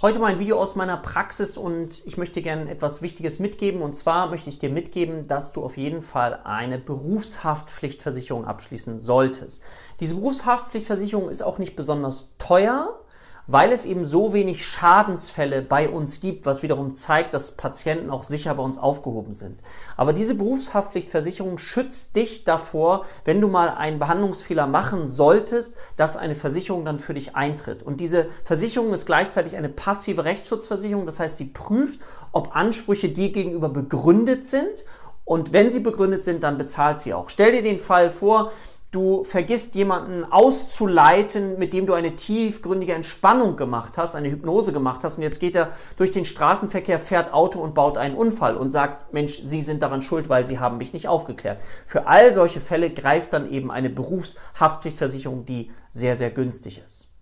Heute mal ein Video aus meiner Praxis und ich möchte gerne etwas Wichtiges mitgeben. Und zwar möchte ich dir mitgeben, dass du auf jeden Fall eine Berufshaftpflichtversicherung abschließen solltest. Diese Berufshaftpflichtversicherung ist auch nicht besonders teuer weil es eben so wenig Schadensfälle bei uns gibt, was wiederum zeigt, dass Patienten auch sicher bei uns aufgehoben sind. Aber diese Berufshaftpflichtversicherung schützt dich davor, wenn du mal einen Behandlungsfehler machen solltest, dass eine Versicherung dann für dich eintritt. Und diese Versicherung ist gleichzeitig eine passive Rechtsschutzversicherung, das heißt, sie prüft, ob Ansprüche dir gegenüber begründet sind und wenn sie begründet sind, dann bezahlt sie auch. Stell dir den Fall vor, du vergisst jemanden auszuleiten, mit dem du eine tiefgründige Entspannung gemacht hast, eine Hypnose gemacht hast und jetzt geht er durch den Straßenverkehr, fährt Auto und baut einen Unfall und sagt, Mensch, Sie sind daran schuld, weil Sie haben mich nicht aufgeklärt. Für all solche Fälle greift dann eben eine Berufshaftpflichtversicherung, die sehr, sehr günstig ist.